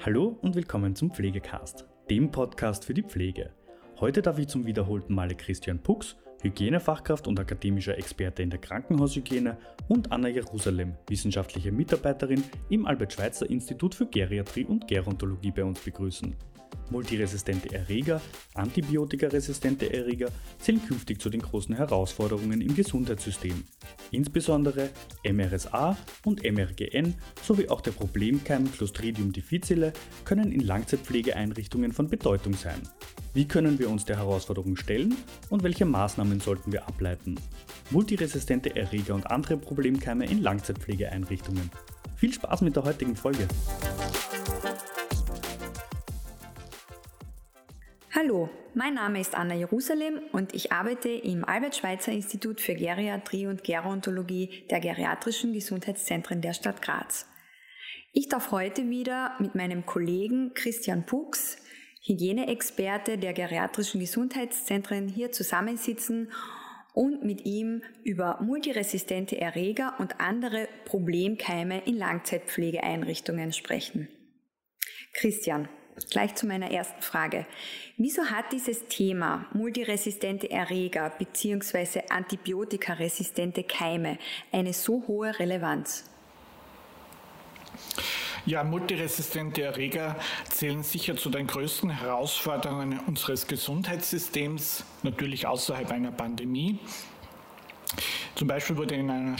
Hallo und willkommen zum Pflegecast, dem Podcast für die Pflege. Heute darf ich zum wiederholten Male Christian Pux, Hygienefachkraft und akademischer Experte in der Krankenhaushygiene, und Anna Jerusalem, wissenschaftliche Mitarbeiterin im Albert-Schweitzer-Institut für Geriatrie und Gerontologie bei uns begrüßen. Multiresistente Erreger, antibiotikaresistente Erreger zählen künftig zu den großen Herausforderungen im Gesundheitssystem. Insbesondere MRSA und MRGN sowie auch der Problemkeim Clostridium difficile können in Langzeitpflegeeinrichtungen von Bedeutung sein. Wie können wir uns der Herausforderung stellen und welche Maßnahmen sollten wir ableiten? Multiresistente Erreger und andere Problemkeime in Langzeitpflegeeinrichtungen. Viel Spaß mit der heutigen Folge! Hallo, mein Name ist Anna Jerusalem und ich arbeite im Albert-Schweitzer-Institut für Geriatrie und Gerontologie der geriatrischen Gesundheitszentren der Stadt Graz. Ich darf heute wieder mit meinem Kollegen Christian Pux, Hygieneexperte der geriatrischen Gesundheitszentren, hier zusammensitzen und mit ihm über multiresistente Erreger und andere Problemkeime in Langzeitpflegeeinrichtungen sprechen. Christian, Gleich zu meiner ersten Frage. Wieso hat dieses Thema multiresistente Erreger bzw. antibiotikaresistente Keime eine so hohe Relevanz? Ja, multiresistente Erreger zählen sicher zu den größten Herausforderungen unseres Gesundheitssystems, natürlich außerhalb einer Pandemie. Zum Beispiel wurde in einer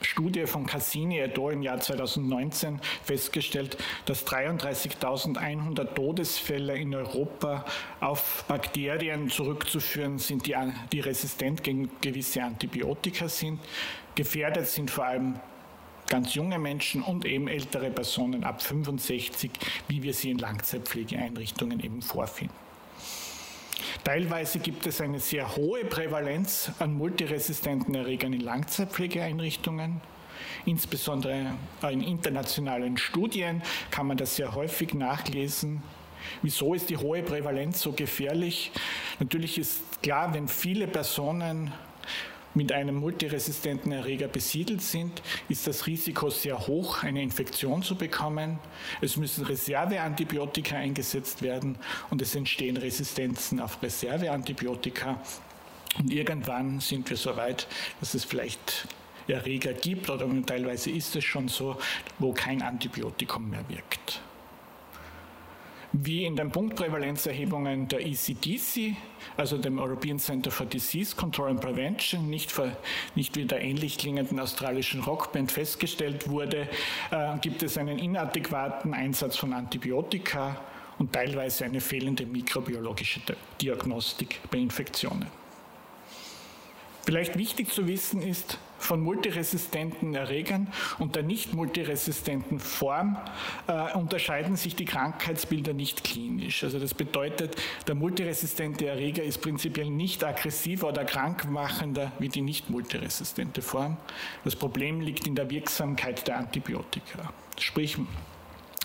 Studie von Cassini et al. im Jahr 2019 festgestellt, dass 33.100 Todesfälle in Europa auf Bakterien zurückzuführen sind, die, die resistent gegen gewisse Antibiotika sind. Gefährdet sind vor allem ganz junge Menschen und eben ältere Personen ab 65, wie wir sie in Langzeitpflegeeinrichtungen eben vorfinden. Teilweise gibt es eine sehr hohe Prävalenz an multiresistenten Erregern in Langzeitpflegeeinrichtungen. Insbesondere in internationalen Studien kann man das sehr häufig nachlesen. Wieso ist die hohe Prävalenz so gefährlich? Natürlich ist klar, wenn viele Personen mit einem multiresistenten Erreger besiedelt sind, ist das Risiko sehr hoch, eine Infektion zu bekommen. Es müssen Reserveantibiotika eingesetzt werden und es entstehen Resistenzen auf Reserveantibiotika. Und irgendwann sind wir so weit, dass es vielleicht Erreger gibt oder teilweise ist es schon so, wo kein Antibiotikum mehr wirkt wie in den Punktprävalenzerhebungen der ECDC, also dem European Center for Disease Control and Prevention, nicht, für, nicht wie der ähnlich klingenden australischen Rockband festgestellt wurde, äh, gibt es einen inadäquaten Einsatz von Antibiotika und teilweise eine fehlende mikrobiologische Diagnostik bei Infektionen. Vielleicht wichtig zu wissen ist, von multiresistenten Erregern und der nicht multiresistenten Form äh, unterscheiden sich die Krankheitsbilder nicht klinisch. Also das bedeutet, der multiresistente Erreger ist prinzipiell nicht aggressiver oder krankmachender wie die nicht multiresistente Form. Das Problem liegt in der Wirksamkeit der Antibiotika. Sprich,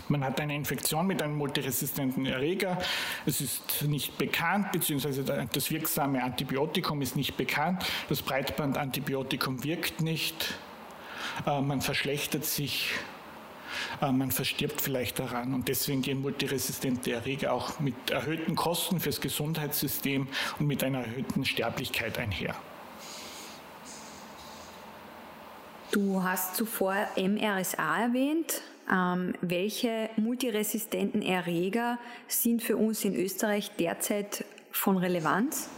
man hat eine Infektion mit einem multiresistenten Erreger. Es ist nicht bekannt, beziehungsweise das wirksame Antibiotikum ist nicht bekannt. Das Breitbandantibiotikum wirkt nicht. Äh, man verschlechtert sich. Äh, man verstirbt vielleicht daran und deswegen gehen multiresistente Erreger auch mit erhöhten Kosten fürs Gesundheitssystem und mit einer erhöhten Sterblichkeit einher. Du hast zuvor MRSA erwähnt. Ähm, welche multiresistenten Erreger sind für uns in Österreich derzeit von Relevanz?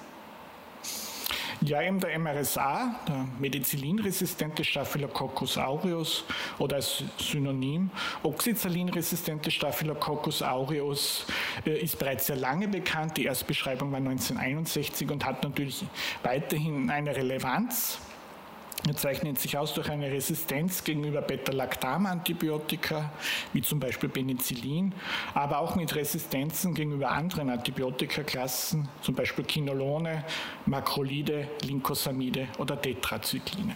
Ja, eben der MRSA, der Medicillin-resistente Staphylococcus aureus oder als Synonym Oxyzalin-resistente Staphylococcus aureus äh, ist bereits sehr lange bekannt. Die Erstbeschreibung war 1961 und hat natürlich weiterhin eine Relevanz. Er zeichnet sich aus durch eine Resistenz gegenüber Beta-Lactam-Antibiotika, wie zum Beispiel Penicillin, aber auch mit Resistenzen gegenüber anderen Antibiotikaklassen, zum Beispiel Kinolone, Makrolide, Linkosamide oder Tetrazykline.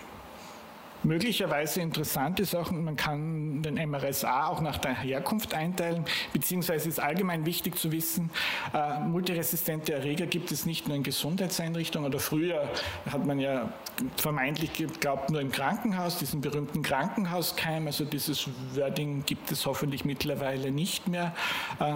Möglicherweise interessant ist auch, man kann den MRSA auch nach der Herkunft einteilen, beziehungsweise ist allgemein wichtig zu wissen, äh, multiresistente Erreger gibt es nicht nur in Gesundheitseinrichtungen oder früher hat man ja vermeintlich geglaubt nur im Krankenhaus, diesen berühmten Krankenhauskeim, also dieses Wording gibt es hoffentlich mittlerweile nicht mehr. Äh,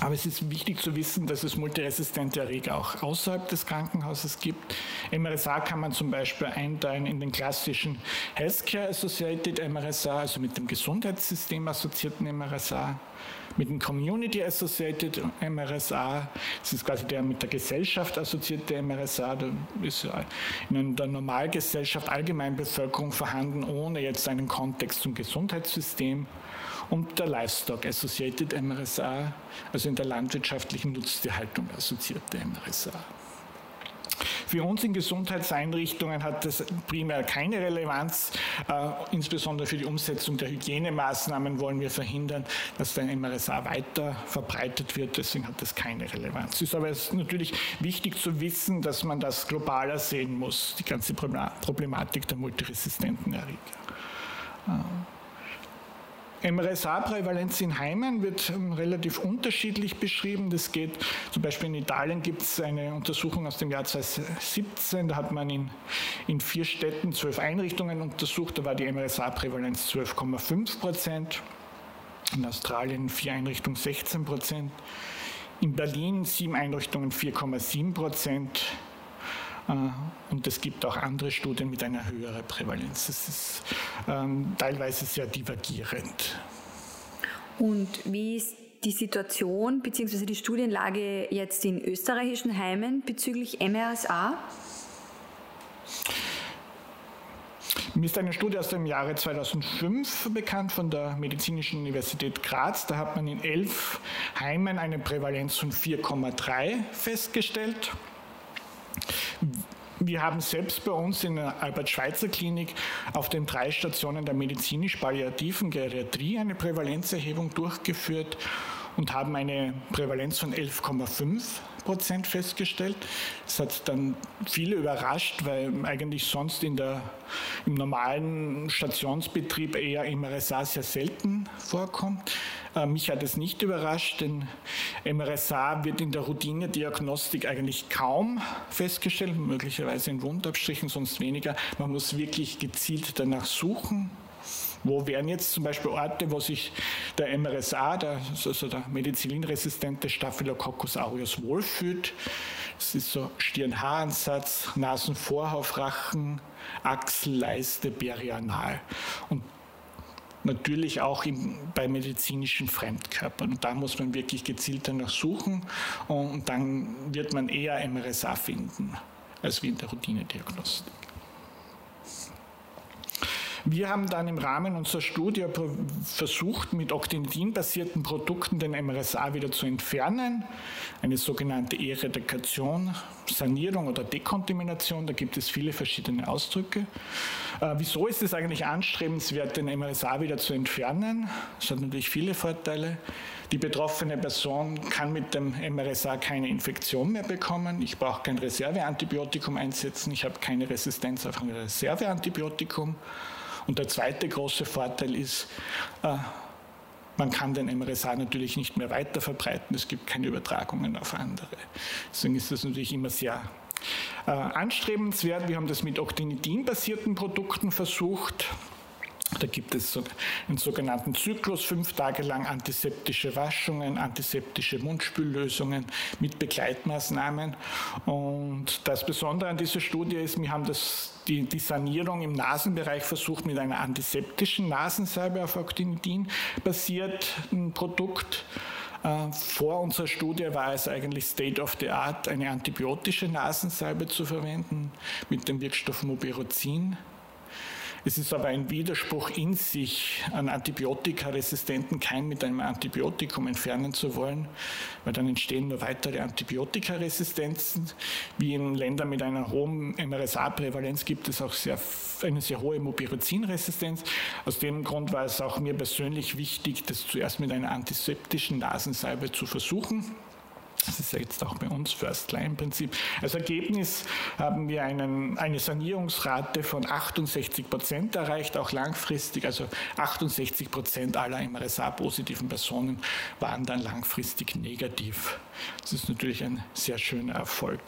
aber es ist wichtig zu wissen, dass es multiresistente Erreger auch außerhalb des Krankenhauses gibt. MRSA kann man zum Beispiel einteilen in den klassischen Healthcare Associated MRSA, also mit dem Gesundheitssystem assoziierten MRSA, mit dem Community Associated MRSA, das ist quasi der mit der Gesellschaft assoziierte MRSA, da ist in der Normalgesellschaft Allgemeinbevölkerung vorhanden, ohne jetzt einen Kontext zum Gesundheitssystem und der Livestock Associated MRSA, also in der landwirtschaftlichen Nutztierhaltung assoziierte MRSA. Für uns in Gesundheitseinrichtungen hat das primär keine Relevanz. Äh, insbesondere für die Umsetzung der Hygienemaßnahmen wollen wir verhindern, dass der MRSA weiter verbreitet wird. Deswegen hat das keine Relevanz. Ist aber natürlich wichtig zu wissen, dass man das globaler sehen muss, die ganze Problematik der multiresistenten Erreger. Äh, MRSA-Prävalenz in Heimen wird ähm, relativ unterschiedlich beschrieben. Das geht zum Beispiel in Italien gibt es eine Untersuchung aus dem Jahr 2017. Da hat man in, in vier Städten zwölf Einrichtungen untersucht. Da war die MRSA-Prävalenz 12,5 Prozent. In Australien vier Einrichtungen 16 Prozent. In Berlin sieben Einrichtungen 4,7 Prozent. Äh, und es gibt auch andere Studien mit einer höheren Prävalenz. Das ist ähm, teilweise sehr divergierend. Und wie ist die Situation bzw. die Studienlage jetzt in österreichischen Heimen bezüglich MRSA? Mir ist eine Studie aus dem Jahre 2005 bekannt von der Medizinischen Universität Graz. Da hat man in elf Heimen eine Prävalenz von 4,3 festgestellt. Wir haben selbst bei uns in der Albert-Schweitzer-Klinik auf den drei Stationen der medizinisch-palliativen Geriatrie eine Prävalenzerhebung durchgeführt und haben eine Prävalenz von 11,5 Prozent festgestellt. Das hat dann viele überrascht, weil eigentlich sonst in der, im normalen Stationsbetrieb eher MRSA sehr selten vorkommt. Äh, mich hat es nicht überrascht, denn MRSA wird in der Routinediagnostik eigentlich kaum festgestellt, möglicherweise in Wundabstrichen, sonst weniger. Man muss wirklich gezielt danach suchen. Wo wären jetzt zum Beispiel Orte, wo sich der MRSA, der, also der medizinresistente Staphylococcus aureus wohlfühlt? Das ist so Stirn-Haaransatz, Nasenvorhaufrachen, Achsel, Leiste, Perianal. Und natürlich auch im, bei medizinischen Fremdkörpern. Und da muss man wirklich gezielt danach suchen und dann wird man eher MRSA finden als wie in der Routinediagnostik. Wir haben dann im Rahmen unserer Studie versucht, mit Octinidin-basierten Produkten den MRSA wieder zu entfernen. Eine sogenannte Eradikation, Sanierung oder Dekontamination, da gibt es viele verschiedene Ausdrücke. Äh, wieso ist es eigentlich anstrebenswert, den MRSA wieder zu entfernen? Das hat natürlich viele Vorteile. Die betroffene Person kann mit dem MRSA keine Infektion mehr bekommen. Ich brauche kein Reserveantibiotikum einsetzen. Ich habe keine Resistenz auf ein Reserveantibiotikum. Und der zweite große Vorteil ist, äh, man kann den MRSA natürlich nicht mehr weiter verbreiten. Es gibt keine Übertragungen auf andere. Deswegen ist das natürlich immer sehr äh, anstrebenswert. Wir haben das mit Octinidin-basierten Produkten versucht. Da gibt es einen sogenannten Zyklus, fünf Tage lang antiseptische Waschungen, antiseptische Mundspüllösungen mit Begleitmaßnahmen. Und das Besondere an dieser Studie ist, wir haben das, die, die Sanierung im Nasenbereich versucht mit einer antiseptischen Nasensalbe auf Actinidin basierten Produkt. Äh, vor unserer Studie war es eigentlich State of the Art, eine antibiotische Nasensalbe zu verwenden mit dem Wirkstoff Mubirozin. Es ist aber ein Widerspruch in sich, einen antibiotikaresistenten Keim mit einem Antibiotikum entfernen zu wollen, weil dann entstehen nur weitere Antibiotikaresistenzen. Wie in Ländern mit einer hohen MRSA-Prävalenz gibt es auch sehr, eine sehr hohe Mupirozin-Resistenz. Aus dem Grund war es auch mir persönlich wichtig, das zuerst mit einer antiseptischen Nasensalbe zu versuchen. Das ist ja jetzt auch bei uns First-Line-Prinzip. Als Ergebnis haben wir einen, eine Sanierungsrate von 68 Prozent erreicht, auch langfristig. Also 68 Prozent aller MRSA-positiven Personen waren dann langfristig negativ. Das ist natürlich ein sehr schöner Erfolg.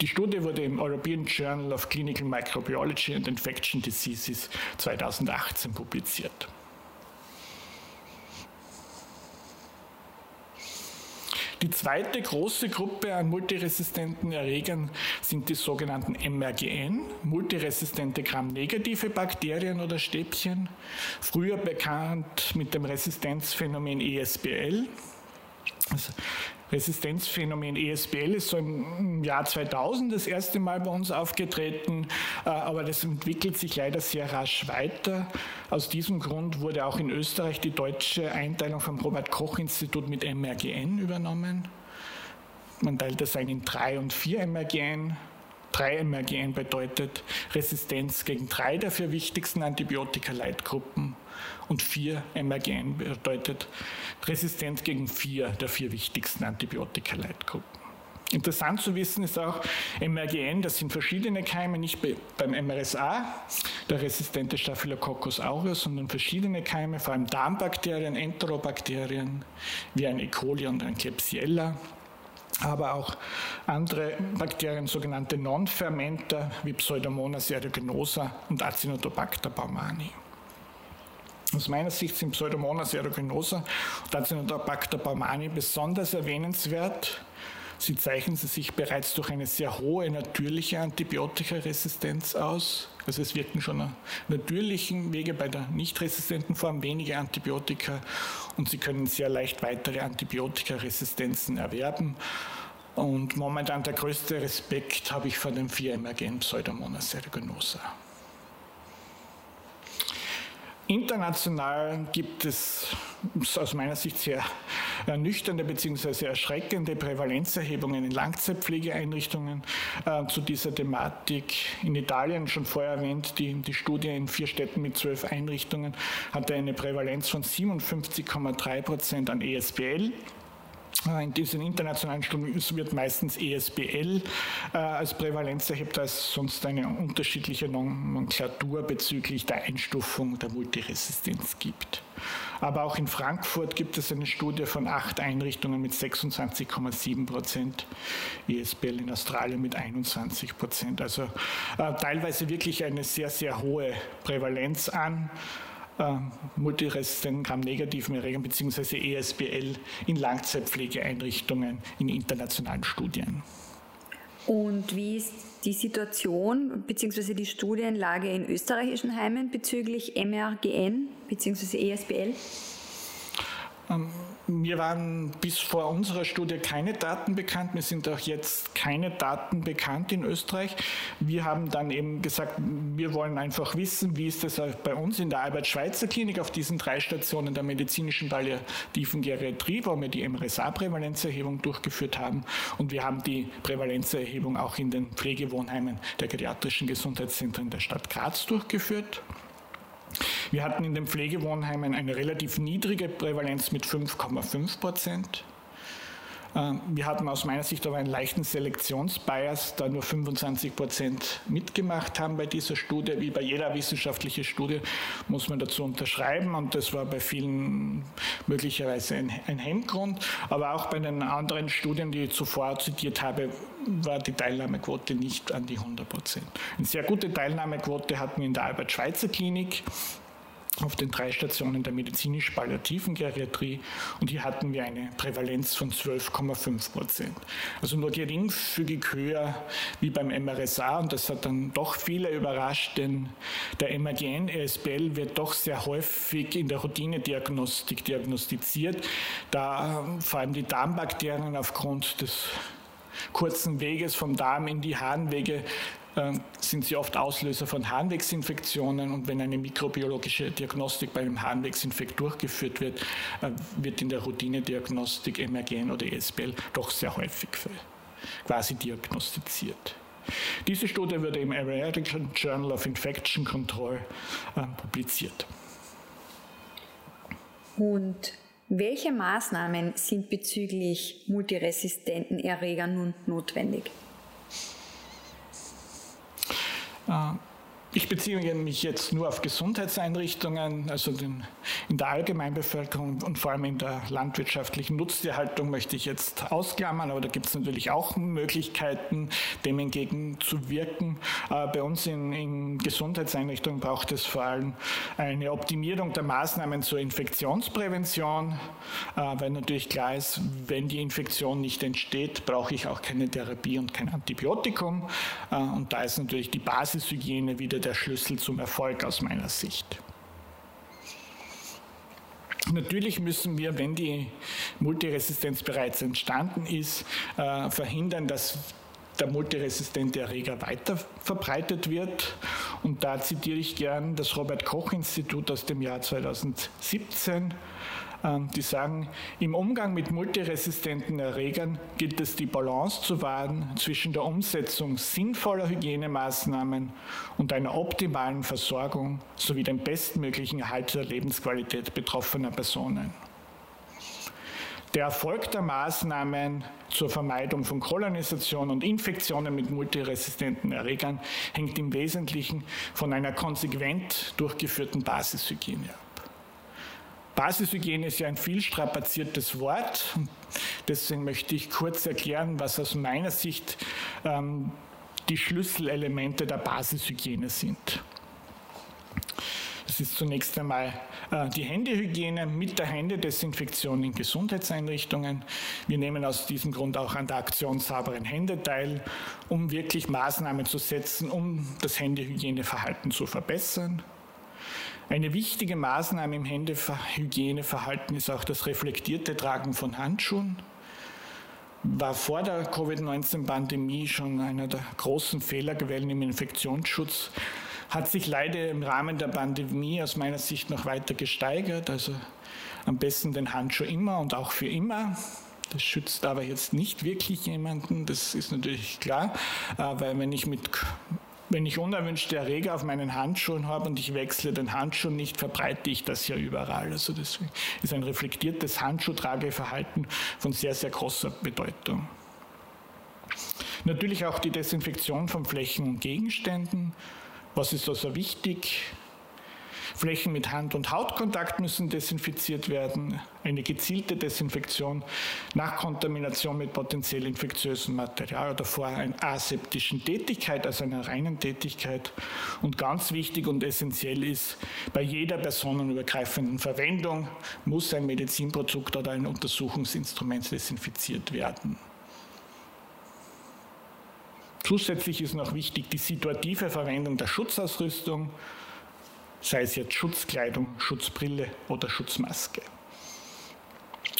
Die Studie wurde im European Journal of Clinical Microbiology and Infection Diseases 2018 publiziert. Die zweite große Gruppe an multiresistenten Erregern sind die sogenannten MRGN, multiresistente Gram-negative Bakterien oder Stäbchen, früher bekannt mit dem Resistenzphänomen ESBL. Resistenzphänomen ESBL ist so im Jahr 2000 das erste Mal bei uns aufgetreten, äh, aber das entwickelt sich leider sehr rasch weiter. Aus diesem Grund wurde auch in Österreich die deutsche Einteilung vom Robert-Koch-Institut mit MRGN übernommen. Man teilt das ein in drei und vier MRGN. 3 MRGN bedeutet Resistenz gegen drei der vier wichtigsten Antibiotika-Leitgruppen und 4 MRGN bedeutet Resistenz gegen vier der vier wichtigsten Antibiotika-Leitgruppen. Interessant zu wissen ist auch, MRGN, das sind verschiedene Keime, nicht beim MRSA, der resistente Staphylococcus aureus, sondern verschiedene Keime, vor allem Darmbakterien, Enterobakterien, wie ein E. coli und ein Klebsiella, aber auch andere Bakterien, sogenannte Non-Fermenter wie Pseudomonas aeruginosa und Acinetobacter baumani. Aus meiner Sicht sind Pseudomonas aeruginosa und Acinetobacter baumani besonders erwähnenswert. Sie zeichnen sich bereits durch eine sehr hohe natürliche Antibiotikaresistenz aus. Also es wirken schon auf natürlichen Wege bei der nicht resistenten Form wenige Antibiotika und Sie können sehr leicht weitere Antibiotikaresistenzen erwerben. Und momentan der größte Respekt habe ich vor dem 4-Emergen Pseudomonas aeruginosa. International gibt es aus meiner Sicht sehr ernüchternde bzw. erschreckende Prävalenzerhebungen in Langzeitpflegeeinrichtungen äh, zu dieser Thematik. In Italien, schon vorher erwähnt, die, die Studie in vier Städten mit zwölf Einrichtungen hatte eine Prävalenz von 57,3 Prozent an ESBL in diesen internationalen Studien wird meistens ESBL äh, als Prävalenz erhebt, da es sonst eine unterschiedliche Nomenklatur bezüglich der Einstufung der Multiresistenz gibt. Aber auch in Frankfurt gibt es eine Studie von acht Einrichtungen mit 26,7 Prozent, ESBL in Australien mit 21 Prozent. Also äh, teilweise wirklich eine sehr, sehr hohe Prävalenz an äh, multiresistenten Gram-negativen Erregern bzw. ESBL in Langzeitpflegeeinrichtungen in internationalen Studien. Und wie ist die Situation bzw. die Studienlage in österreichischen Heimen bezüglich MRGN bzw. ESBL? Ähm, mir waren bis vor unserer Studie keine Daten bekannt. Mir sind auch jetzt keine Daten bekannt in Österreich. Wir haben dann eben gesagt, wir wollen einfach wissen, wie ist das bei uns in der Albert-Schweitzer-Klinik auf diesen drei Stationen der medizinischen palliativen Geriatrie, wo wir die MRSA-Prävalenzerhebung durchgeführt haben. Und wir haben die Prävalenzerhebung auch in den Pflegewohnheimen der geriatrischen Gesundheitszentren der Stadt Graz durchgeführt. Wir hatten in den Pflegewohnheimen eine relativ niedrige Prävalenz mit 5,5 Prozent. Ähm, wir hatten aus meiner Sicht aber einen leichten Selektionsbias, da nur 25 Prozent mitgemacht haben bei dieser Studie. Wie bei jeder wissenschaftlichen Studie muss man dazu unterschreiben und das war bei vielen möglicherweise ein, ein Hemmgrund. Aber auch bei den anderen Studien, die ich zuvor zitiert habe, war die Teilnahmequote nicht an die 100 Prozent. Eine sehr gute Teilnahmequote hatten wir in der Albert-Schweitzer-Klinik auf den drei Stationen der medizinisch-palliativen Geriatrie und hier hatten wir eine Prävalenz von 12,5 Prozent. Also nur geringfügig höher wie beim MRSA und das hat dann doch viele überrascht, denn der MRGN-ESBL wird doch sehr häufig in der Routinediagnostik diagnostiziert, da vor allem die Darmbakterien aufgrund des kurzen Weges vom Darm in die Harnwege sind sie oft Auslöser von Harnwegsinfektionen und wenn eine mikrobiologische Diagnostik bei einem Harnwegsinfekt durchgeführt wird, äh, wird in der Routinediagnostik MRGN oder ESBL doch sehr häufig quasi diagnostiziert. Diese Studie wurde im American Journal of Infection Control äh, publiziert. Und Welche Maßnahmen sind bezüglich multiresistenten Erregern nun notwendig? Äh, ich beziehe mich jetzt nur auf Gesundheitseinrichtungen, also den, in der Allgemeinbevölkerung und vor allem in der landwirtschaftlichen Nutztierhaltung möchte ich jetzt ausklammern, aber da gibt es natürlich auch Möglichkeiten, dem entgegenzuwirken. Äh, bei uns in, in Gesundheitseinrichtungen braucht es vor allem eine Optimierung der Maßnahmen zur Infektionsprävention, äh, weil natürlich klar ist, wenn die Infektion nicht entsteht, brauche ich auch keine Therapie und kein Antibiotikum. Äh, und da ist natürlich die Basishygiene wieder der Schlüssel zum Erfolg aus meiner Sicht. Natürlich müssen wir, wenn die Multiresistenz bereits entstanden ist, äh, verhindern, dass der multiresistente Erreger weiter verbreitet wird. Und da zitiere ich gern das Robert Koch Institut aus dem Jahr 2017. Ähm, die sagen, im Umgang mit multiresistenten Erregern gilt es, die Balance zu wahren zwischen der Umsetzung sinnvoller Hygienemaßnahmen und einer optimalen Versorgung sowie dem bestmöglichen Erhalt der Lebensqualität betroffener Personen. Der Erfolg der Maßnahmen zur Vermeidung von Kolonisation und Infektionen mit multiresistenten Erregern hängt im Wesentlichen von einer konsequent durchgeführten Basishygiene ab. Basishygiene ist ja ein viel strapaziertes Wort. Deswegen möchte ich kurz erklären, was aus meiner Sicht ähm, die Schlüsselelemente der Basishygiene sind. Das ist zunächst einmal äh, die Händehygiene mit der Händedesinfektion in Gesundheitseinrichtungen. Wir nehmen aus diesem Grund auch an der Aktion sauberen Hände teil, um wirklich Maßnahmen zu setzen, um das Händehygieneverhalten zu verbessern. Eine wichtige Maßnahme im Händehygieneverhalten ist auch das reflektierte Tragen von Handschuhen. War vor der Covid-19-Pandemie schon einer der großen Fehlerquellen im Infektionsschutz, hat sich leider im Rahmen der Pandemie aus meiner Sicht noch weiter gesteigert. Also am besten den Handschuh immer und auch für immer. Das schützt aber jetzt nicht wirklich jemanden, das ist natürlich klar, weil wenn ich mit wenn ich unerwünschte Erreger auf meinen Handschuhen habe und ich wechsle den Handschuh nicht, verbreite ich das ja überall. Also deswegen ist ein reflektiertes Handschuhtrageverhalten von sehr, sehr großer Bedeutung. Natürlich auch die Desinfektion von Flächen und Gegenständen. Was ist also wichtig? Flächen mit Hand- und Hautkontakt müssen desinfiziert werden. Eine gezielte Desinfektion nach Kontamination mit potenziell infektiösem Material oder vor einer aseptischen Tätigkeit, also einer reinen Tätigkeit. Und ganz wichtig und essentiell ist, bei jeder personenübergreifenden Verwendung muss ein Medizinprodukt oder ein Untersuchungsinstrument desinfiziert werden. Zusätzlich ist noch wichtig die situative Verwendung der Schutzausrüstung sei es jetzt Schutzkleidung, Schutzbrille oder Schutzmaske.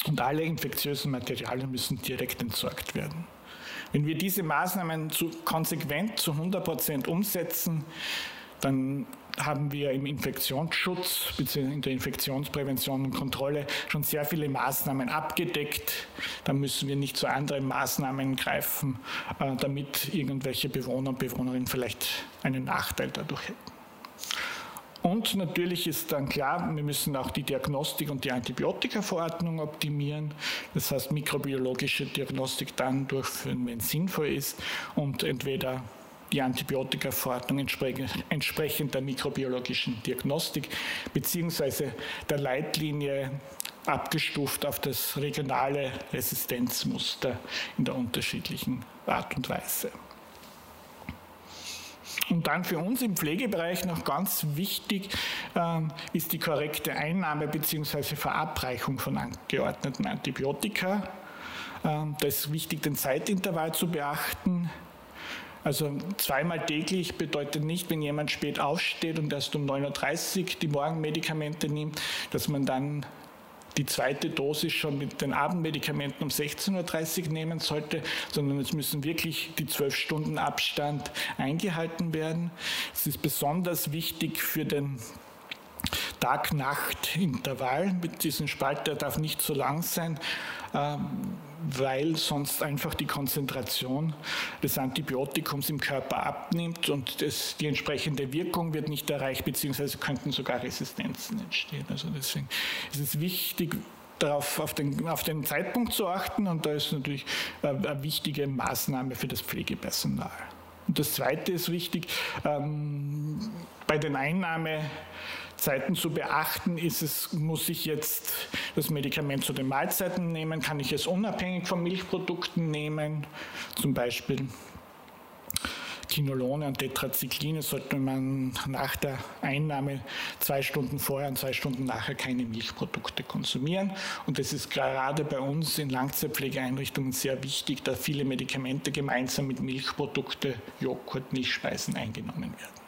Und alle infektiösen Materialien müssen direkt entsorgt werden. Wenn wir diese Maßnahmen zu, konsequent zu 100 Prozent umsetzen, dann haben wir im Infektionsschutz bzw. in der Infektionsprävention und Kontrolle schon sehr viele Maßnahmen abgedeckt. Da müssen wir nicht zu anderen Maßnahmen greifen, äh, damit irgendwelche Bewohner und Bewohnerinnen vielleicht einen Nachteil dadurch hätten. Und natürlich ist dann klar, wir müssen auch die Diagnostik und die Antibiotikaverordnung optimieren. Das heißt, mikrobiologische Diagnostik dann durchführen, wenn es sinnvoll ist und entweder die Antibiotikaverordnung entsprechend der mikrobiologischen Diagnostik beziehungsweise der Leitlinie abgestuft auf das regionale Resistenzmuster in der unterschiedlichen Art und Weise. Und dann für uns im Pflegebereich noch ganz wichtig ähm, ist die korrekte Einnahme bzw. Verabreichung von angeordneten Antibiotika. Ähm, da ist wichtig, den Zeitintervall zu beachten. Also zweimal täglich bedeutet nicht, wenn jemand spät aufsteht und erst um 9.30 Uhr die Morgenmedikamente nimmt, dass man dann die zweite Dosis schon mit den Abendmedikamenten um 16.30 Uhr nehmen sollte, sondern es müssen wirklich die zwölf Stunden Abstand eingehalten werden. Es ist besonders wichtig für den Tag-Nacht-Intervall. Mit diesem Spalt, der darf nicht so lang sein, ähm, weil sonst einfach die Konzentration des Antibiotikums im Körper abnimmt und das, die entsprechende Wirkung wird nicht erreicht, beziehungsweise könnten sogar Resistenzen entstehen. Also deswegen ist es wichtig, darauf auf den, auf den Zeitpunkt zu achten und da ist natürlich eine wichtige Maßnahme für das Pflegepersonal. Und das Zweite ist wichtig, ähm, bei den Einnahmezeiten zu beachten, ist es, muss ich jetzt das Medikament zu den Mahlzeiten nehmen, kann ich es unabhängig von Milchprodukten nehmen, zum Beispiel Kinolone und Tetracycline sollte man nach der Einnahme zwei Stunden vorher und zwei Stunden nachher keine Milchprodukte konsumieren. Und das ist gerade bei uns in Langzeitpflegeeinrichtungen sehr wichtig, da viele Medikamente gemeinsam mit Milchprodukte, Joghurt, Milchspeisen eingenommen werden.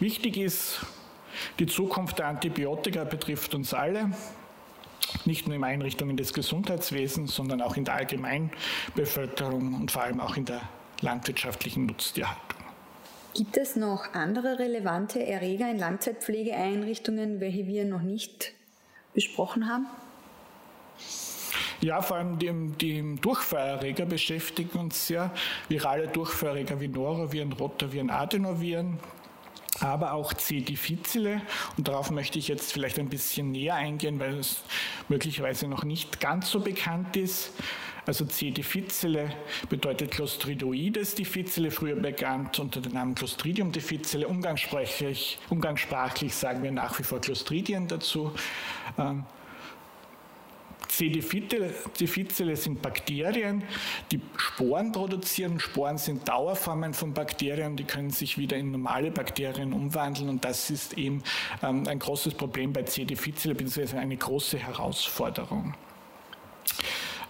Wichtig ist, die Zukunft der Antibiotika betrifft uns alle nicht nur in Einrichtungen des Gesundheitswesens, sondern auch in der Allgemeinbevölkerung und vor allem auch in der landwirtschaftlichen Nutztierhaltung. Gibt es noch andere relevante Erreger in Langzeitpflegeeinrichtungen, welche wir noch nicht besprochen haben? Ja, vor allem die, die Durchfallerreger beschäftigen uns sehr. Virale Durchfallerreger wie Noroviren, Rotaviren, Adenoviren aber auch C. difficile. Und darauf möchte ich jetzt vielleicht ein bisschen näher eingehen, weil es möglicherweise noch nicht ganz so bekannt ist. Also C. difficile bedeutet Clostridoides difficile, früher bekannt unter dem Namen Clostridium difficile. Umgangssprachlich, umgangssprachlich sagen wir nach wie vor Clostridien dazu. Ähm, C. difficile sind Bakterien, die Sporen produzieren. Sporen sind Dauerformen von Bakterien, die können sich wieder in normale Bakterien umwandeln und das ist eben ähm, ein großes Problem bei C. difficile, beziehungsweise eine große Herausforderung.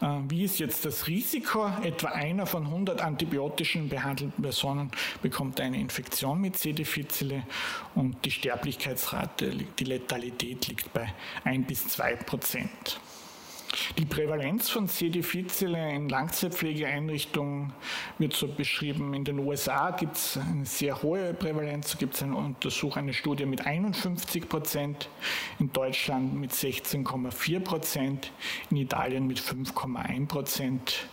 Äh, wie ist jetzt das Risiko? Etwa einer von 100 antibiotischen behandelten Personen bekommt eine Infektion mit C. difficile und die Sterblichkeitsrate, die Letalität liegt bei 1 bis 2 Prozent. Die Prävalenz von C. difficile in Langzeitpflegeeinrichtungen wird so beschrieben. In den USA gibt es eine sehr hohe Prävalenz. Da gibt es eine Untersuchung, eine Studie mit 51 Prozent, in Deutschland mit 16,4 Prozent, in Italien mit 5,1 Prozent,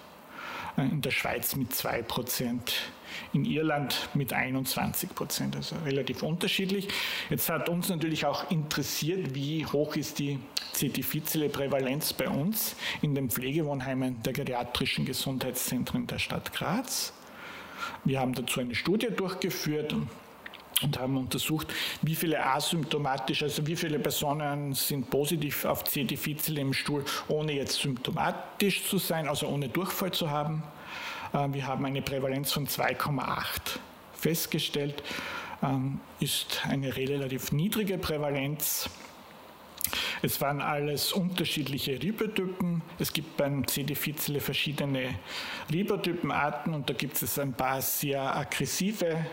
äh, in der Schweiz mit 2 Prozent in Irland mit 21 Prozent, also relativ unterschiedlich. Jetzt hat uns natürlich auch interessiert, wie hoch ist die C. difficile Prävalenz bei uns in den Pflegewohnheimen der geriatrischen Gesundheitszentren der Stadt Graz. Wir haben dazu eine Studie durchgeführt und haben untersucht, wie viele asymptomatisch, also wie viele Personen sind positiv auf C. difficile im Stuhl, ohne jetzt symptomatisch zu sein, also ohne Durchfall zu haben. Äh, wir haben eine Prävalenz von 2,8 festgestellt. Ähm, ist eine relativ niedrige Prävalenz. Es waren alles unterschiedliche Ribotypen. Es gibt beim C. difficile verschiedene Ribotypenarten und da gibt es ein paar sehr aggressive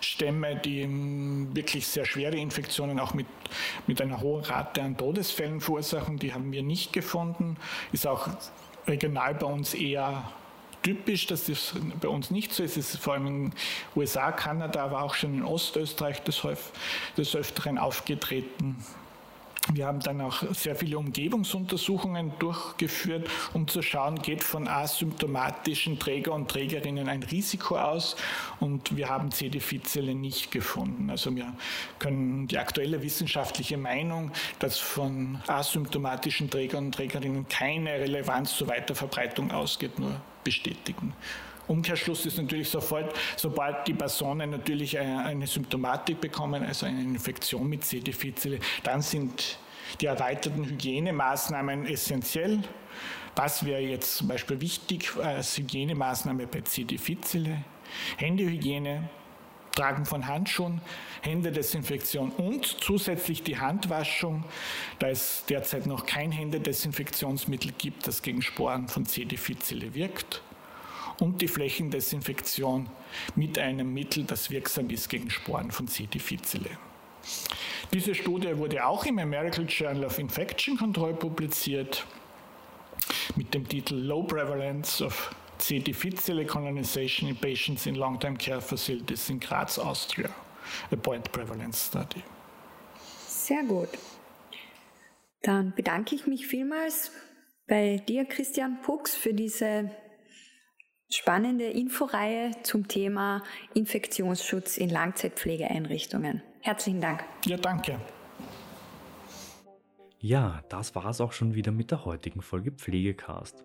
Stämme, die wirklich sehr schwere Infektionen auch mit, mit einer hohen Rate an Todesfällen verursachen. Die haben wir nicht gefunden. Ist auch regional bei uns eher typisch, dass das bei uns nicht so ist. Es ist vor allem in den USA, Kanada, aber auch schon in Ostösterreich des, des Öfteren aufgetreten. Wir haben dann auch sehr viele Umgebungsuntersuchungen durchgeführt, um zu schauen, geht von asymptomatischen Träger und Trägerinnen ein Risiko aus und wir haben C. difficile nicht gefunden. Also wir können die aktuelle wissenschaftliche Meinung, dass von asymptomatischen Trägern und Trägerinnen keine Relevanz zur Weiterverbreitung ausgeht, nur bestätigen. Umkehrschluss ist natürlich sofort, sobald die Personen natürlich eine, eine Symptomatik bekommen, also eine Infektion mit C. difficile, dann sind die erweiterten Hygienemaßnahmen essentiell. Was wäre jetzt zum Beispiel wichtig als Hygienemaßnahme bei C. difficile? Händehygiene, Tragen von Handschuhen, Händedesinfektion und zusätzlich die Handwaschung, da es derzeit noch kein Händedesinfektionsmittel gibt, das gegen Sporen von C. difficile wirkt und die Flächendesinfektion mit einem Mittel, das wirksam ist gegen Sporen von C. difficile. Diese Studie wurde auch im American Journal of Infection Control publiziert mit dem Titel Low Prevalence of C. difficile Colonization in Patients in Long-Term Care Facilities in Graz, Austria. A Point Prevalence Study. Sehr gut. Dann bedanke ich mich vielmals bei dir, Christian Pucks, für diese spannende Inforeihe zum Thema Infektionsschutz in Langzeitpflegeeinrichtungen. Herzlichen Dank. Ja, danke. Ja, das war es auch schon wieder mit der heutigen Folge Pflegecast.